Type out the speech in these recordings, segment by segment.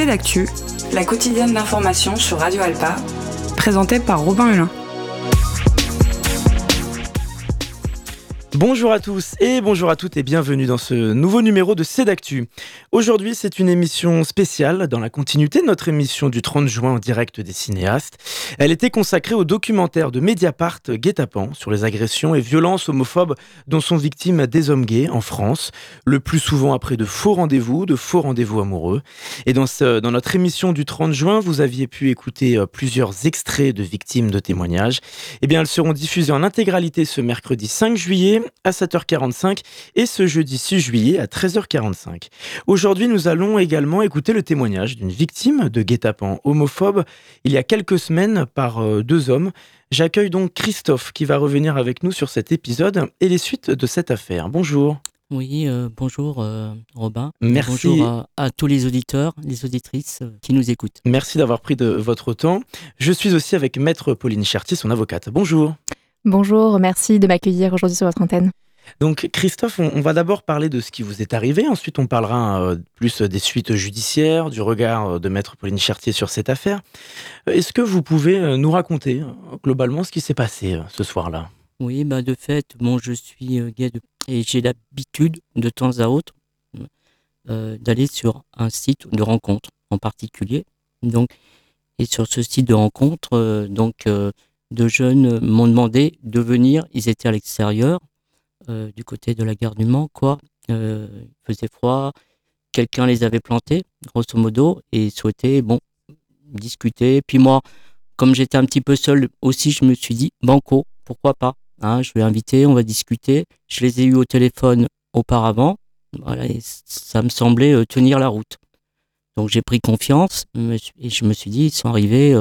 C'est l'actu, la quotidienne d'information sur Radio Alpa, présentée par Robin Hulin. Bonjour à tous et bonjour à toutes et bienvenue dans ce nouveau numéro de Cédactu. Aujourd'hui, c'est une émission spéciale dans la continuité de notre émission du 30 juin en direct des cinéastes. Elle était consacrée au documentaire de Mediapart Guet-apens sur les agressions et violences homophobes dont sont victimes des hommes gays en France, le plus souvent après de faux rendez-vous, de faux rendez-vous amoureux. Et dans, dans notre émission du 30 juin, vous aviez pu écouter euh, plusieurs extraits de victimes de témoignages. Eh bien, elles seront diffusées en intégralité ce mercredi 5 juillet à 7h45 et ce jeudi 6 juillet à 13h45. Aujourd'hui, nous allons également écouter le témoignage d'une victime de guet-apens homophobe il y a quelques semaines par euh, deux hommes. J'accueille donc Christophe qui va revenir avec nous sur cet épisode et les suites de cette affaire. Bonjour. Oui, euh, bonjour euh, Robin. Merci. Bonjour à, à tous les auditeurs, les auditrices euh, qui nous écoutent. Merci d'avoir pris de votre temps. Je suis aussi avec Maître Pauline Cherty, son avocate. Bonjour. Bonjour, merci de m'accueillir aujourd'hui sur votre antenne. Donc Christophe, on, on va d'abord parler de ce qui vous est arrivé, ensuite on parlera euh, plus des suites judiciaires, du regard euh, de Maître Pauline Chartier sur cette affaire. Euh, Est-ce que vous pouvez nous raconter globalement ce qui s'est passé euh, ce soir-là? Oui, bah de fait, bon, je suis euh, gay de- et j'ai l'habitude de temps à autre euh, d'aller sur un site de rencontre en particulier. Donc, et sur ce site de rencontre, euh, donc euh, deux jeunes m'ont demandé de venir. Ils étaient à l'extérieur, euh, du côté de la gare du Mans, quoi. Euh, il faisait froid. Quelqu'un les avait plantés, grosso modo, et souhaitait, bon, discuter. Puis moi, comme j'étais un petit peu seul aussi, je me suis dit, banco, pourquoi pas hein, Je vais inviter, on va discuter. Je les ai eus au téléphone auparavant. Voilà, et ça me semblait euh, tenir la route. Donc j'ai pris confiance et je me suis dit, ils sont arrivés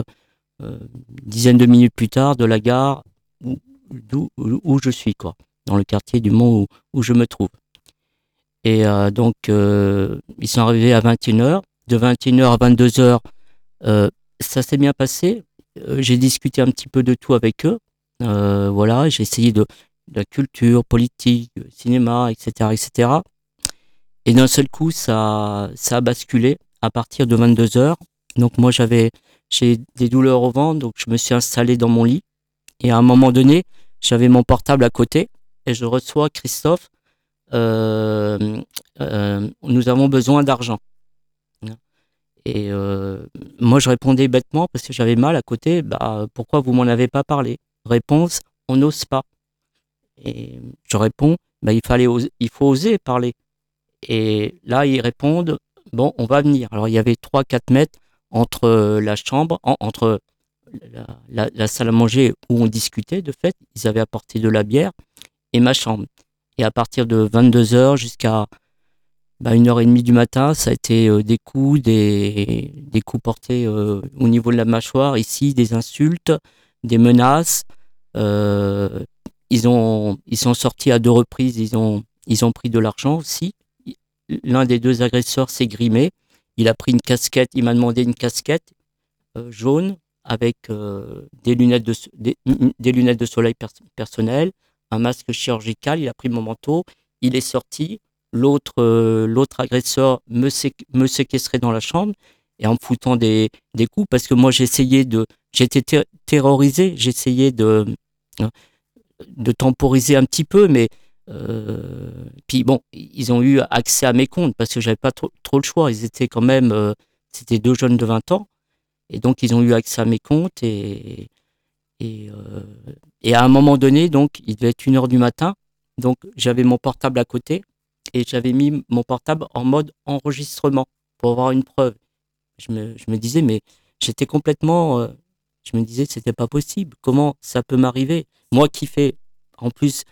une dizaine de minutes plus tard de la gare où, où, je suis, quoi, dans le quartier du Mont où, où je me trouve. Et euh, donc, euh, ils sont arrivés à 21h. De 21h à 22h, euh, ça s'est bien passé. Euh, j'ai discuté un petit peu de tout avec eux. Euh, voilà, j'ai essayé de, de la culture, politique, euh, cinéma, etc., etc. Et d'un seul coup, ça, ça a basculé à partir de 22 heures. Donc moi, j'avais, j'ai des douleurs au ventre, donc je me suis installé dans mon lit. Et à un moment donné, j'avais mon portable à côté et je reçois Christophe. euh, euh, nous avons besoin d'argent. Et euh, moi, je répondais bêtement parce que j'avais mal à côté. Bah, pourquoi vous m'en avez pas parlé? Réponse on n'ose pas. Et je réponds bah, il fallait, oser- il faut oser parler. Et là, ils répondent bon, on va venir. Alors, il y avait 3-4 mètres entre euh, la chambre, en- entre la, salle à manger où on discutait. De fait, ils avaient apporté de la bière et ma chambre. Et à partir de 22 h jusqu'à bah, une heure et demie du matin, ça a été euh, des coups, des, coups portés euh, au niveau de la mâchoire, ici, des insultes, des menaces. Ils, ont, ils sont sortis à deux reprises, ils ont, ils ont pris de l'argent aussi. L'un des deux agresseurs s'est grimé. Il a pris une casquette, il m'a demandé une casquette euh, jaune avec euh, des, lunettes de, so- des, lunettes de soleil pers- personnelles, un masque chirurgical. Il a pris mon manteau, il est sorti l'autre euh, agresseur me, sé- me séquestrait dans la chambre et en me foutant des, coups parce que moi j'essayais de j'étais ter- terrorisé j'essayais de de temporiser un petit peu mais euh, puis bon ils ont eu accès à mes comptes parce que j'avais pas trop, trop le choix ils étaient quand même euh, c'était deux jeunes de 20 ans et donc ils ont eu accès à mes comptes et et, euh, et à un moment donné donc il devait être une heure du matin donc j'avais mon portable à côté et j'avais mis mon portable en mode enregistrement pour avoir une preuve. Je me, je me disais, mais j'étais complètement. je me disais, c'était pas possible. Comment ça peut m'arriver? Moi qui fais en plus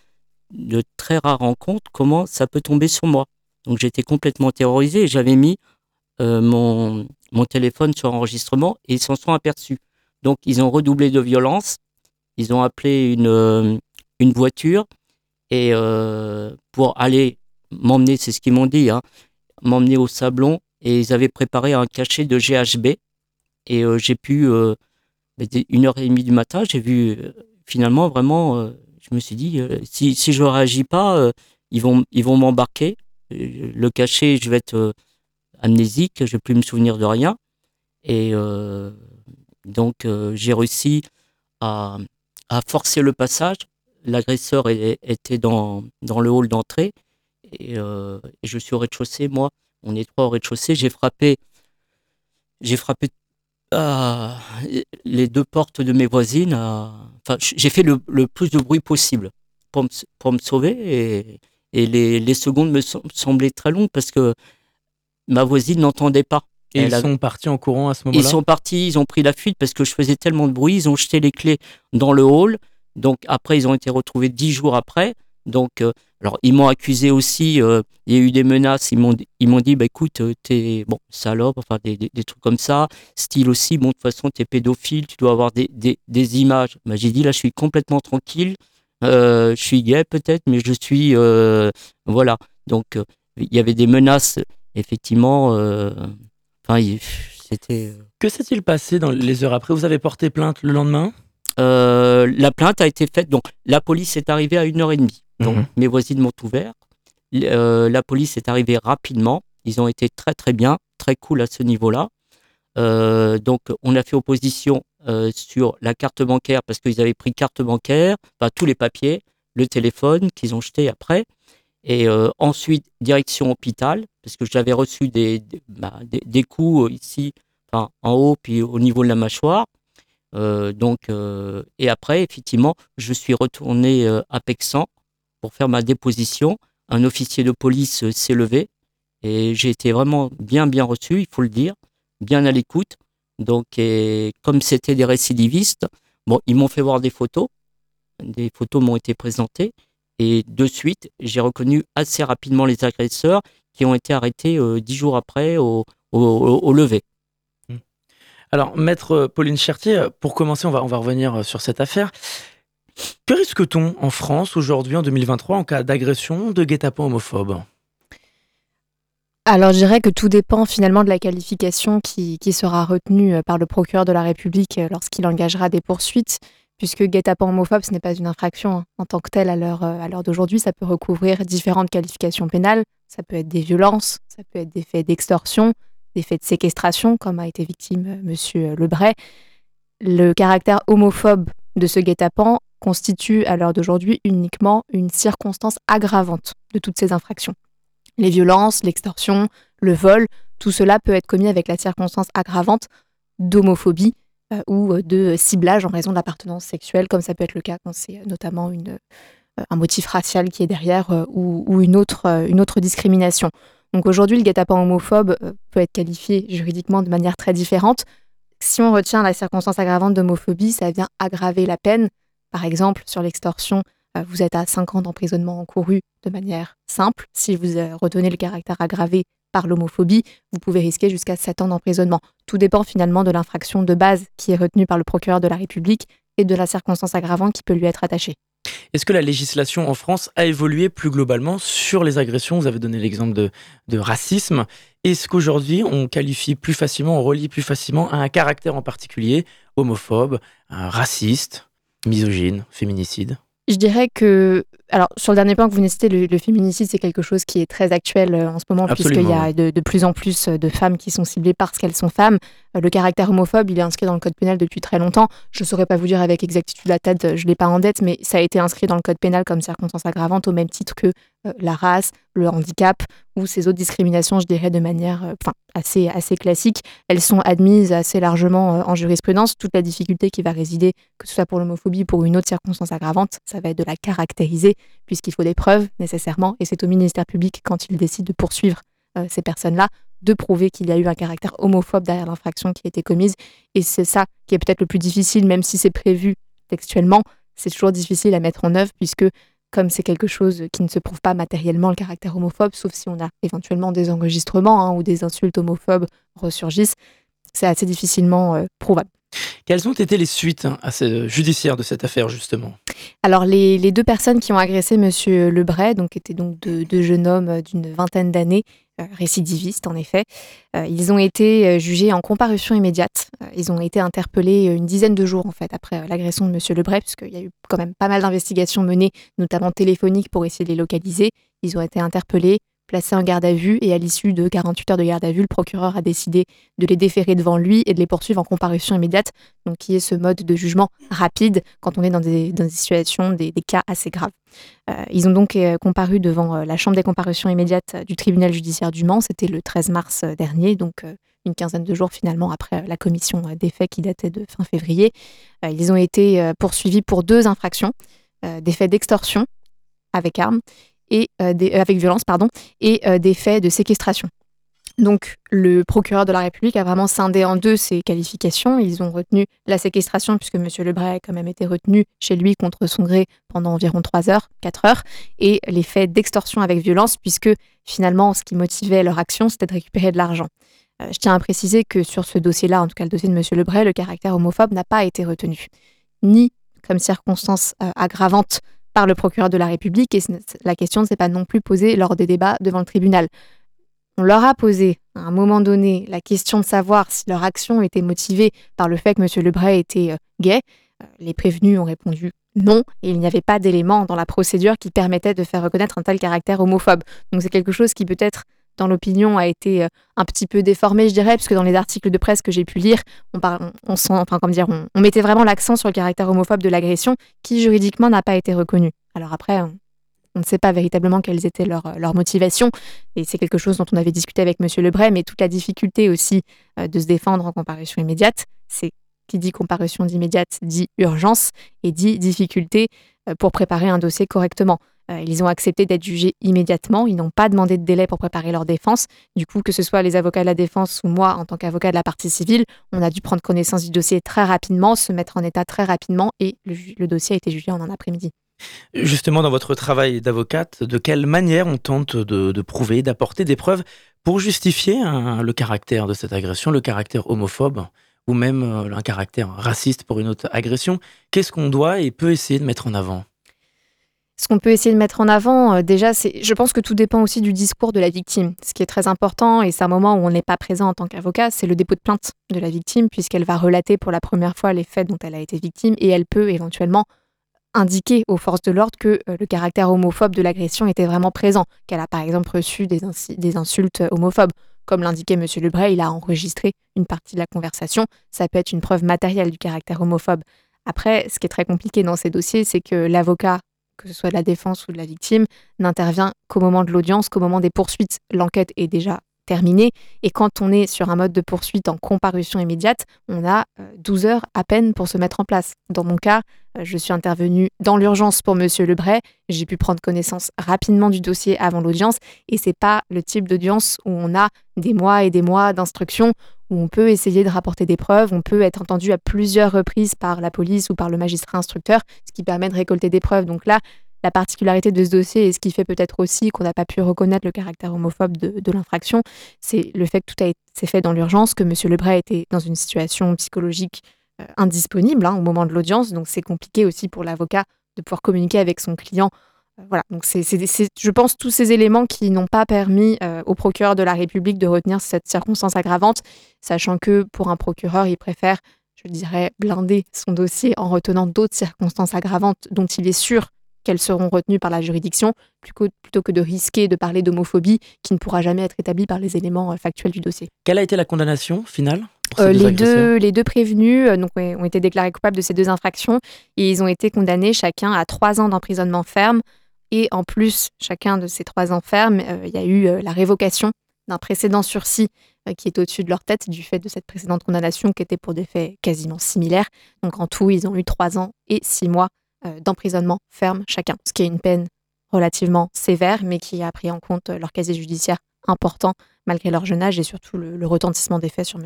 de très rares rencontres, comment ça peut tomber sur moi Donc j'étais complètement terrorisé et j'avais mis euh, mon, mon téléphone sur enregistrement et ils s'en sont aperçus. Donc ils ont redoublé de violence. Ils ont appelé une, euh, une voiture et euh, pour aller m'emmener, c'est ce qu'ils m'ont dit, hein, m'emmener au sablon et ils avaient préparé un cachet de GHB et j'ai pu, bah, une heure et demie du matin, j'ai vu finalement vraiment, je me suis dit, euh, si, si je réagis pas, euh, ils vont, ils vont m'embarquer. Euh, Le cachet, je vais être, amnésique, je ne plus me souvenir de rien. Et donc, j'ai réussi à, forcer le passage. L'agresseur était dans, dans le hall d'entrée et, je suis au rez-de-chaussée, moi. On est trois au rez-de-chaussée. J'ai frappé, j'ai frappé ah, les deux portes de mes voisines. enfin, j'ai fait le, plus de bruit possible pour me, pour me sauver et, et les, les, secondes me semblaient très longues parce que ma voisine n'entendait pas. Et ils sont partis en courant à ce moment-là? Ils sont partis, ils ont pris la fuite parce que je faisais tellement de bruit, ils ont jeté les clés dans le hall. Donc après, ils ont été retrouvés dix jours après. Donc, euh, alors ils m'ont accusé aussi, euh, il y a eu des menaces, ils m'ont, ils m'ont dit, bah écoute, euh, t'es, bon, salope, enfin des, des, trucs comme ça. Style aussi, bon, de toute façon, t'es pédophile, tu dois avoir des, des, des images. Bah, j'ai dit, là, je suis complètement tranquille, je suis gay peut-être, mais je suis, voilà. Donc, il y avait des menaces, effectivement c'était. Euh, que s'est-il passé dans les heures après? Vous avez porté plainte le lendemain? Euh, La plainte a été faite. Donc, la police est arrivée à 1h30. Donc, mhm. mes voisines m'ont ouvert. Euh, la police est arrivée rapidement. Ils ont été très, très bien, très cool à ce niveau-là. donc, on a fait opposition sur la carte bancaire parce qu'ils avaient pris carte bancaire, tous les papiers, le téléphone qu'ils ont jeté après. Et euh, ensuite, direction hôpital, parce que j'avais reçu des, des, bah, coups euh, ici, en haut, puis au niveau de la mâchoire. Euh, donc, et après, effectivement, je suis retourné à Pexan pour faire ma déposition. Un officier de police s'est levé et j'ai été vraiment bien, bien reçu, il faut le dire, bien à l'écoute. Donc, comme c'était des récidivistes, bon, ils m'ont fait voir des photos. Des photos m'ont été présentées et de suite, j'ai reconnu assez rapidement les agresseurs qui ont été arrêtés euh, dix jours après au, lever. Hmm. Alors, maître Pauline Chertier, pour commencer, on va, on va revenir euh, sur cette affaire. Que risque-t-on en France aujourd'hui, en 2023, en cas d'agression de guet-apens homophobe alors je dirais que tout dépend finalement de la qualification qui, sera retenue euh, par le procureur de la République lorsqu'il engagera des poursuites puisque guet-apens homophobe, ce n'est pas une infraction hein. en tant que telle euh, à l'heure d'aujourd'hui. Ça peut recouvrir différentes qualifications pénales. Ça peut être des violences, ça peut être des faits d'extorsion, des faits de séquestration, comme a été victime euh, Monsieur Lebray. Le caractère homophobe de ce guet-apens constitue à l'heure d'aujourd'hui uniquement une circonstance aggravante de toutes ces infractions. Les violences, l'extorsion, le vol, tout cela peut être commis avec la circonstance aggravante d'homophobie euh, ou euh, de ciblage en raison de l'appartenance sexuelle, comme ça peut être le cas quand c'est euh, notamment un motif racial qui est derrière ou, une, autre, une autre discrimination. Donc aujourd'hui, le guet-apens homophobe peut être qualifié juridiquement de manière très différente. Si on retient la circonstance aggravante d'homophobie, ça vient aggraver la peine. Par exemple, sur l'extorsion, vous êtes à 5 ans d'emprisonnement encouru de manière simple. Si vous retenez le caractère aggravé par l'homophobie, vous pouvez risquer jusqu'à 7 ans d'emprisonnement. Tout dépend finalement de l'infraction de base qui est retenue par le procureur de la République et de la circonstance aggravante qui peut lui être attachée. Est-ce que la législation en France a évolué plus globalement sur les agressions? Vous avez donné l'exemple de, de, racisme. Est-ce qu'aujourd'hui, on qualifie plus facilement, on relie plus facilement à un caractère en particulier, homophobe, raciste, misogyne, féminicide. Je dirais que, alors sur le dernier point que vous venez citer, le, féminicide, c'est quelque chose qui est très actuel euh, en ce moment, puisqu'il y a de, de, plus en plus de femmes qui sont ciblées parce qu'elles sont femmes. Euh, le caractère homophobe, il est inscrit dans le code pénal depuis très longtemps. Je ne saurais pas vous dire avec exactitude la tête, je ne l'ai pas en dette, mais ça a été inscrit dans le code pénal comme circonstance aggravante au même titre que euh, la race, le handicap ou ces autres discriminations, je dirais de manière euh, assez, assez classique. Elles sont admises assez largement en jurisprudence. Toute la difficulté qui va résider, que ce soit pour l'homophobie ou pour une autre circonstance aggravante, ça va être de la caractériser puisqu'il faut des preuves nécessairement et c'est au ministère public quand il décide de poursuivre ces personnes-là de prouver qu'il y a eu un caractère homophobe derrière l'infraction qui a été commise. Et c'est ça qui est peut-être le plus difficile, même si c'est prévu textuellement, c'est toujours difficile à mettre en œuvre, puisque comme c'est quelque chose qui ne se prouve pas matériellement, le caractère homophobe, sauf si on a éventuellement des enregistrements hein, ou des insultes homophobes ressurgissent, c'est assez difficilement euh, prouvable. Quelles ont été les suites hein, à ce, judiciaires de cette affaire, justement? Alors, les, deux personnes qui ont agressé M. Lebray, donc, étaient donc deux jeunes hommes d'une vingtaine d'années, euh, récidivistes en effet. Euh, ils ont été euh, jugés en comparution immédiate. Ils ont été interpellés une dizaine de jours en fait après l'agression de M. Lebray, puisqu'il y a eu quand même pas mal d'investigations menées, notamment téléphoniques, pour essayer de les localiser. Ils ont été interpellés, placés en garde à vue et à l'issue de 48 heures de garde à vue, le procureur a décidé de les déférer devant lui et de les poursuivre en comparution immédiate, donc qui est ce mode de jugement rapide quand on est dans des, situations, des, cas assez graves. Euh, ils ont donc euh, comparu devant euh, la chambre des comparutions immédiates du tribunal judiciaire du Mans, c'était le 13 mars dernier, donc une quinzaine de jours finalement après la commission des faits qui datait de fin février. ils ont été poursuivis pour deux infractions, des faits d'extorsion avec armes et euh, euh, avec violence pardon et euh, des faits de séquestration. Donc le procureur de la République a vraiment scindé en deux ces qualifications. Ils ont retenu la séquestration puisque M. Lebray a quand même été retenu chez lui contre son gré pendant environ 3 heures, 4 heures, et les faits d'extorsion avec violence puisque finalement ce qui motivait leur action c'était de récupérer de l'argent. je tiens à préciser que sur ce dossier-là, en tout cas le dossier de M. Lebray, le caractère homophobe n'a pas été retenu, ni comme circonstance aggravante par le procureur de la République et la question ne s'est pas non plus posée lors des débats devant le tribunal. On leur a posé à un moment donné la question de savoir si leur action était motivée par le fait que M. Lebray était euh, gay. Euh, les prévenus ont répondu non, et il n'y avait pas d'éléments dans la procédure qui permettait de faire reconnaître un tel caractère homophobe. Donc c'est quelque chose qui peut-être dans l'opinion a été euh, un petit peu déformé, je dirais, puisque dans les articles de presse que j'ai pu lire, on, on, sent, enfin, comme dire, on, mettait vraiment l'accent sur le caractère homophobe de l'agression, qui juridiquement n'a pas été reconnu. Alors après, on, ne sait pas véritablement quelles étaient leurs, leurs motivations, et c'est quelque chose dont on avait discuté avec M. Lebray, mais toute la difficulté aussi euh, de se défendre en comparution immédiate, c'est qui dit comparution d'immédiate dit urgence et dit difficulté euh, pour préparer un dossier correctement. Euh, ils ont accepté d'être jugés immédiatement. Ils n'ont pas demandé de délai pour préparer leur défense. Du coup, que ce soit les avocats de la défense ou moi en tant qu'avocat de la partie civile, on a dû prendre connaissance du dossier très rapidement, se mettre en état très rapidement et le, dossier a été jugé en un après-midi. Justement, dans votre travail d'avocate, de quelle manière on tente de, prouver, d'apporter des preuves pour justifier le caractère de cette agression, le caractère homophobe ou même euh, un caractère raciste pour une autre agression? Qu'est-ce qu'on doit et peut essayer de mettre en avant? Ce qu'on peut essayer de mettre en avant, euh, déjà, c'est, je pense que tout dépend aussi du discours de la victime. Ce qui est très important, et c'est un moment où on n'est pas présent en tant qu'avocat, c'est le dépôt de plainte de la victime, puisqu'elle va relater pour la première fois les faits dont elle a été victime, et elle peut éventuellement indiquer aux forces de l'ordre que euh, le caractère homophobe de l'agression était vraiment présent, qu'elle a par exemple reçu des, des insultes homophobes. Comme l'indiquait M. Lebray, il a enregistré une partie de la conversation. Ça peut être une preuve matérielle du caractère homophobe. Après, ce qui est très compliqué dans ces dossiers, c'est que l'avocat que ce soit de la défense ou de la victime, n'intervient qu'au moment de l'audience, qu'au moment des poursuites. L'enquête est déjà terminée. Et quand on est sur un mode de poursuite en comparution immédiate, on a 12 euh, heures à peine pour se mettre en place. Dans mon cas, euh, je suis intervenue dans l'urgence pour Monsieur Lebray. J'ai pu prendre connaissance rapidement du dossier avant l'audience. Et c'est pas le type d'audience où on a des mois et des mois d'instruction où on peut essayer de rapporter des preuves, on peut être entendu à plusieurs reprises par la police ou par le magistrat instructeur, ce qui permet de récolter des preuves. Donc là, la particularité de ce dossier et ce qui fait peut-être aussi qu'on n'a pas pu reconnaître le caractère homophobe de, l'infraction, c'est le fait que tout été fait dans l'urgence, que M. Lebray était dans une situation psychologique euh, indisponible hein, au moment de l'audience. Donc c'est compliqué aussi pour l'avocat de pouvoir communiquer avec son client voilà, donc c'est, je pense, tous ces éléments qui n'ont pas permis euh, au procureur de la République de retenir cette circonstance aggravante, sachant que pour un procureur, il préfère, je dirais, blinder son dossier en retenant d'autres circonstances aggravantes dont il est sûr qu'elles seront retenues par la juridiction, plutôt que de risquer de parler d'homophobie qui ne pourra jamais être établie par les éléments euh, factuels du dossier. Quelle a été la condamnation finale euh, les, deux, les deux prévenus donc, ont été déclarés coupables de ces deux infractions et ils ont été condamnés chacun à trois ans d'emprisonnement ferme, et en plus, chacun de ces trois enfermes, euh, il y a eu euh, la révocation d'un précédent sursis euh, qui est au-dessus de leur tête du fait de cette précédente condamnation qui était pour des faits quasiment similaires. Donc en tout, ils ont eu trois ans et six mois d'emprisonnement ferme chacun, ce qui est une peine relativement sévère, mais qui a pris en compte leur casier judiciaire important malgré leur jeune âge et surtout le, retentissement des faits sur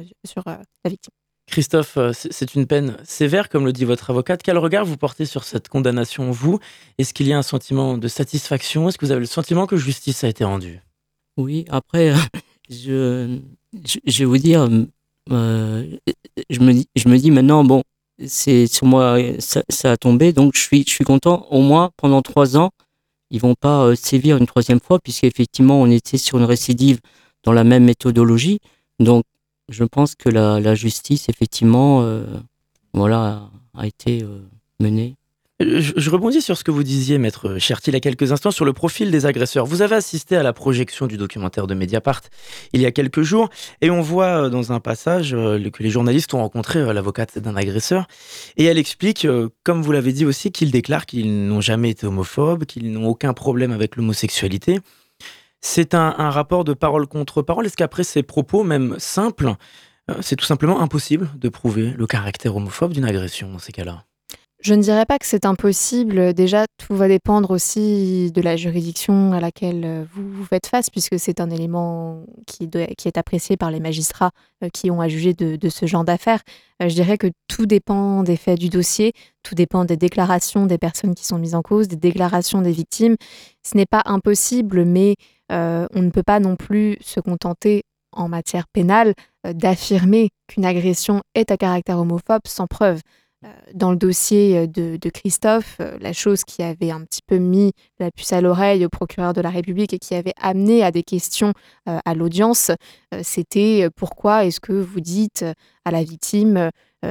la victime. Christophe, euh, c'est une peine sévère, comme le dit votre avocate. Quel regard vous portez sur cette condamnation, vous? Est-ce qu'il y a un sentiment de satisfaction? Est-ce que vous avez le sentiment que justice a été rendue? Oui, après, je, je, vais vous dire, euh, je, me dis, je me dis maintenant, bon, c'est sur moi, ça, a tombé, donc je suis, je suis content. Au moins, pendant trois ans, ils vont pas euh, sévir une troisième fois, puisqu'effectivement, on était sur une récidive dans la même méthodologie. Donc, je pense que la, justice, effectivement, euh, voilà, a été euh, menée. Je, rebondis sur ce que vous disiez, maître Chertil, il y a quelques instants, sur le profil des agresseurs. Vous avez assisté à la projection du documentaire de Mediapart il y a quelques jours, et on voit euh, dans un passage que les journalistes ont rencontré l'avocate d'un agresseur, et elle explique, comme vous l'avez dit aussi, qu'ils déclarent qu'ils n'ont jamais été homophobes, qu'ils n'ont aucun problème avec l'homosexualité. C'est un, rapport de parole contre parole. Est-ce qu'après ces propos, même simples, c'est tout simplement impossible de prouver le caractère homophobe d'une agression dans ces cas-là? Je ne dirais pas que c'est impossible. Déjà, tout va dépendre aussi de la juridiction à laquelle euh, vous, vous faites face, puisque c'est un élément qui, est apprécié par les magistrats euh, qui ont à juger de, ce genre d'affaires. Euh, je dirais que tout dépend des faits du dossier, tout dépend des déclarations des personnes qui sont mises en cause, des déclarations des victimes. Ce n'est pas impossible, mais on ne peut pas non plus se contenter en matière pénale d'affirmer qu'une agression est à caractère homophobe sans preuve. Euh, dans le dossier euh, de, Christophe, euh, la chose qui avait un petit peu mis la puce à l'oreille au procureur de la République et qui avait amené à des questions à l'audience, c'était pourquoi est-ce que vous dites à la victime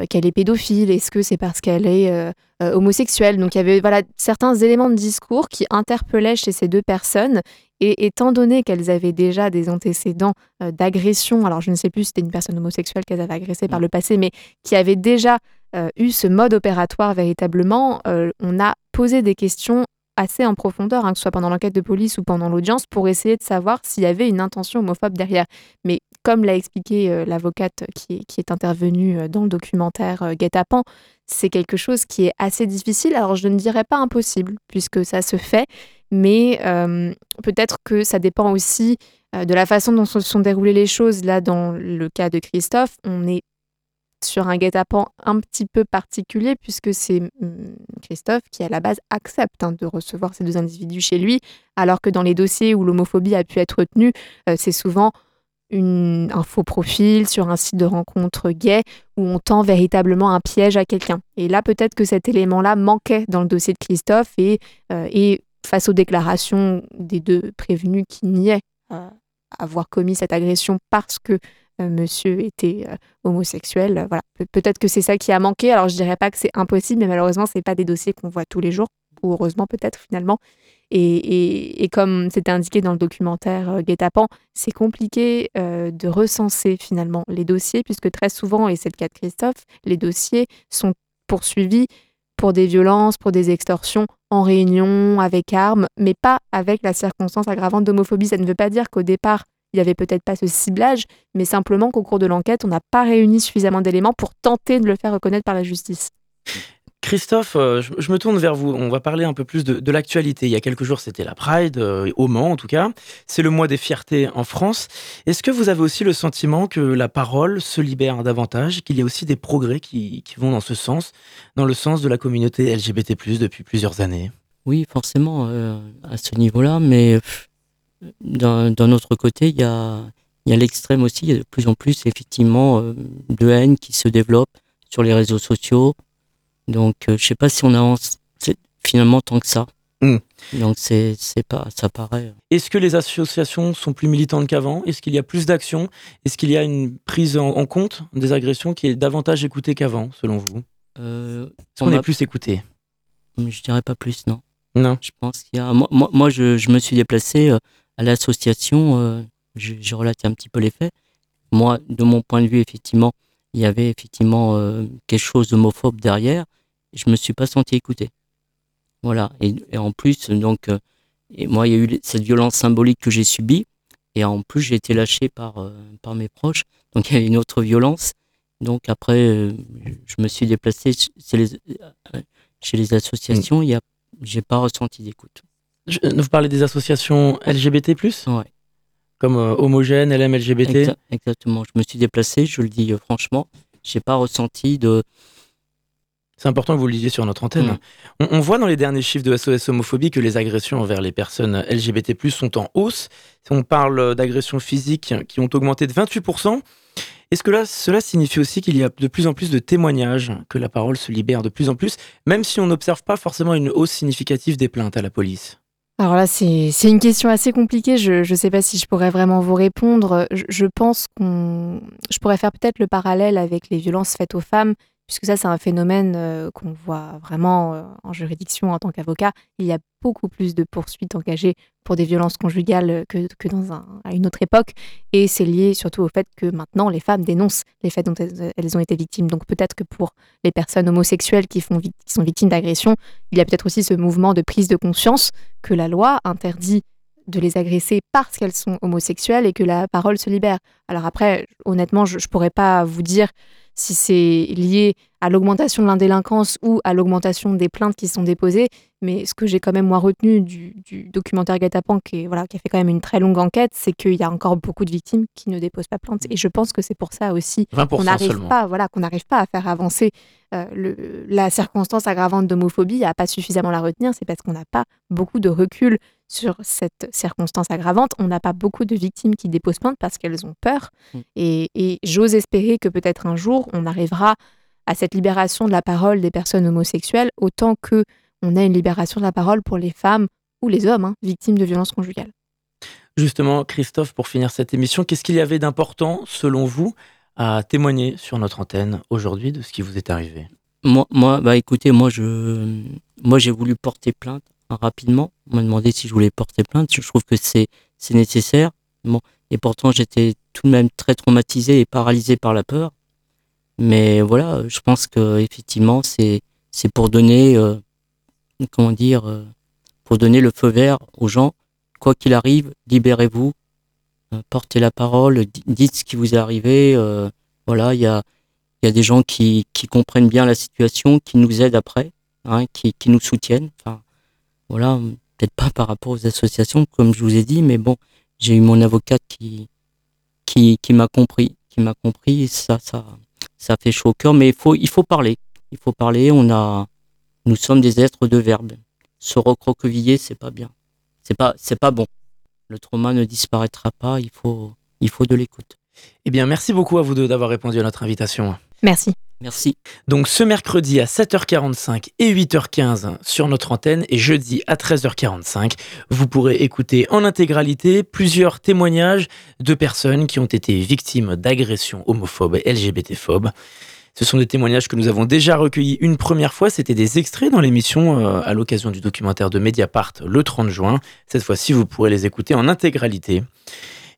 qu'elle est pédophile? Est-ce que c'est parce qu'elle est homosexuelle? Donc il y avait voilà, certains éléments de discours qui interpellaient chez ces deux personnes. Et étant donné qu'elles avaient déjà des antécédents d'agression, alors je ne sais plus si c'était une personne homosexuelle qu'elles avaient agressée par mmh. le passé, mais qui avait déjà eu ce mode opératoire véritablement, euh, on a posé des questions assez en profondeur, hein, que ce soit pendant l'enquête de police ou pendant l'audience, pour essayer de savoir s'il y avait une intention homophobe derrière. Mais comme l'a expliqué euh, l'avocate qui, est intervenue dans le documentaire Guet-apens, c'est quelque chose qui est assez difficile. Alors je ne dirais pas impossible, puisque ça se fait, mais peut-être que ça dépend aussi de la façon dont se sont déroulées les choses. Là, dans le cas de Christophe, on est sur un guet-apens un petit peu particulier, puisque c'est hum, Christophe qui, à la base, accepte hein, de recevoir ces deux individus chez lui, alors que dans les dossiers où l'homophobie a pu être retenue, euh, c'est souvent un faux profil sur un site de rencontre gay où on tend véritablement un piège à quelqu'un. Et là, peut-être que cet élément-là manquait dans le dossier de Christophe et, euh, face aux déclarations des deux prévenus qui niaient euh, avoir commis cette agression parce que monsieur était euh, homosexuel. Voilà, peut-être que c'est ça qui a manqué. Alors je dirais pas que c'est impossible, mais malheureusement c'est pas des dossiers qu'on voit tous les jours, ou heureusement peut-être finalement. Et, comme c'était indiqué dans le documentaire euh, Guet-apens, c'est compliqué de recenser finalement les dossiers, puisque très souvent, et c'est le cas de Christophe, les dossiers sont poursuivis pour des violences, pour des extorsions en réunion, avec armes, mais pas avec la circonstance aggravante d'homophobie. Ça ne veut pas dire qu'au départ, il n'y avait peut-être pas ce ciblage, mais simplement qu'au cours de l'enquête, on n'a pas réuni suffisamment d'éléments pour tenter de le faire reconnaître par la justice. Christophe, euh, je me tourne vers vous. On va parler un peu plus de, l'actualité. Il y a quelques jours, c'était la Pride, euh, au Mans en tout cas. C'est le mois des fiertés en France. Est-ce que vous avez aussi le sentiment que la parole se libère davantage, qu'il y a aussi des progrès qui, vont dans ce sens, dans le sens de la communauté LGBT, depuis plusieurs années? Oui, forcément, euh, à ce niveau-là, mais d'un autre côté, il y a, il y a l'extrême aussi. Il y a de plus en plus, effectivement, euh, de haine qui se développe sur les réseaux sociaux. Donc, euh, je sais pas si on avance finalement tant que ça. Hmm. Donc, c'est pas, ça paraît. Est-ce que les associations sont plus militantes qu'avant? Est-ce qu'il y a plus d'actions Est-ce qu'il y a une prise en, compte des agressions qui est davantage écoutée qu'avant, selon vous? Euh, Est-ce qu'on est plus écouté? Je dirais pas plus, non. Non. Je pense qu'il y a. Moi, moi, je, je, me suis déplacé à l'association, euh, j'ai relaté un petit peu les faits. Moi, de mon point de vue, effectivement, il y avait effectivement euh, quelque chose d'homophobe derrière. Je me suis pas senti écouté. Voilà. Et, en plus, donc, euh, et moi, il y a eu cette violence symbolique que j'ai subie. Et en plus, j'ai été lâché par, par mes proches. Donc, il y a une autre violence. Donc, après, je me suis déplacé chez les, chez les associations. Je n'ai pas ressenti d'écoute. Vous parlez des associations LGBT Ouais. Comme euh, Homogène, LM, LGBT Exactement. Je me suis déplacé, je le dis euh, franchement. Je n'ai pas ressenti de. C'est important que vous le disiez sur notre antenne. Mm. On, voit dans les derniers chiffres de SOS Homophobie que les agressions envers les personnes LGBT sont en hausse. On parle d'agressions physiques qui ont augmenté de 28%. Est-ce que là, cela signifie aussi qu'il y a de plus en plus de témoignages, que la parole se libère de plus en plus, même si on n'observe pas forcément une hausse significative des plaintes à la police? Alors là, c'est une question assez compliquée. Je ne sais pas si je pourrais vraiment vous répondre. Je, pense qu'on. Je pourrais faire peut-être le parallèle avec les violences faites aux femmes, puisque ça, c'est un phénomène euh, qu'on voit vraiment euh, en juridiction en tant qu'avocat. Il y a beaucoup plus de poursuites engagées pour des violences conjugales que, que dans une autre époque. Et c'est lié surtout au fait que maintenant, les femmes dénoncent les faits dont elles, ont été victimes. Donc peut-être que pour les personnes homosexuelles qui, qui sont victimes d'agressions, il y a peut-être aussi ce mouvement de prise de conscience que la loi interdit de les agresser parce qu'elles sont homosexuelles et que la parole se libère. Alors après, honnêtement, je ne pourrais pas vous dire si c'est lié à l'augmentation de l'indélinquance ou à l'augmentation des plaintes qui sont déposées. Mais ce que j'ai quand même moi retenu du, documentaire Guetapan, qui, voilà, qui a fait quand même une très longue enquête, c'est qu'il y a encore beaucoup de victimes qui ne déposent pas plainte. Et je pense que c'est pour ça aussi qu'on n'arrive pas, voilà, qu'on n'arrive pas à faire avancer euh, le, la circonstance aggravante d'homophobie, à pas suffisamment la retenir. C'est parce qu'on n'a pas beaucoup de recul sur cette circonstance aggravante. On n'a pas beaucoup de victimes qui déposent plainte parce qu'elles ont peur. Mm. Et, j'ose espérer que peut-être un jour, on arrivera à cette libération de la parole des personnes homosexuelles autant que on a une libération de la parole pour les femmes ou les hommes hein, victimes de violences conjugales. Justement, Christophe, pour finir cette émission, qu'est-ce qu'il y avait d'important, selon vous, à témoigner sur notre antenne aujourd'hui de ce qui vous est arrivé? Moi, moi, bah écoutez, moi je, moi j'ai voulu porter plainte rapidement. On m'a demandé si je voulais porter plainte. Je trouve que c'est c'est nécessaire. Bon, et pourtant j'étais tout de même très traumatisé et paralysé par la peur. Mais voilà, je pense que effectivement c'est c'est pour donner euh, comment dire euh, pour donner le feu vert aux gens. Quoi qu'il arrive, libérez-vous, euh, portez la parole, dites ce qui vous est arrivé. voilà, il y a il y a des gens qui, qui comprennent bien la situation, qui nous aident après, hein, qui, qui nous soutiennent. Enfin, voilà, peut-être pas par rapport aux associations, comme je vous ai dit, mais bon, j'ai eu mon avocate qui, qui, qui m'a compris, qui m'a compris, et ça, ça, ça fait chaud au cœur, mais il faut, il faut parler. Il faut parler, on a, nous sommes des êtres de verbe. Se recroqueviller, c'est pas bien. C'est pas, c'est pas bon. Le trauma ne disparaîtra pas, il faut, il faut de l'écoute. Eh bien, merci beaucoup à vous deux d'avoir répondu à notre invitation. Merci. Merci. Donc ce mercredi à 7h45 et 8h15 sur notre antenne et jeudi à 13h45, vous pourrez écouter en intégralité plusieurs témoignages de personnes qui ont été victimes d'agressions homophobes et LGBT-phobes. Ce sont des témoignages que nous avons déjà recueillis une première fois. C'était des extraits dans l'émission euh, à l'occasion du documentaire de Mediapart le 30 juin. Cette fois-ci, vous pourrez les écouter en intégralité.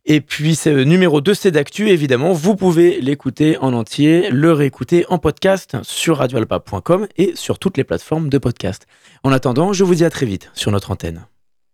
Et puis, ce numéro 2 c'est d'actu, évidemment, vous pouvez l'écouter en entier, le réécouter en podcast sur radioalpa.com et sur toutes les plateformes de podcast. En attendant, je vous dis à très vite sur notre antenne.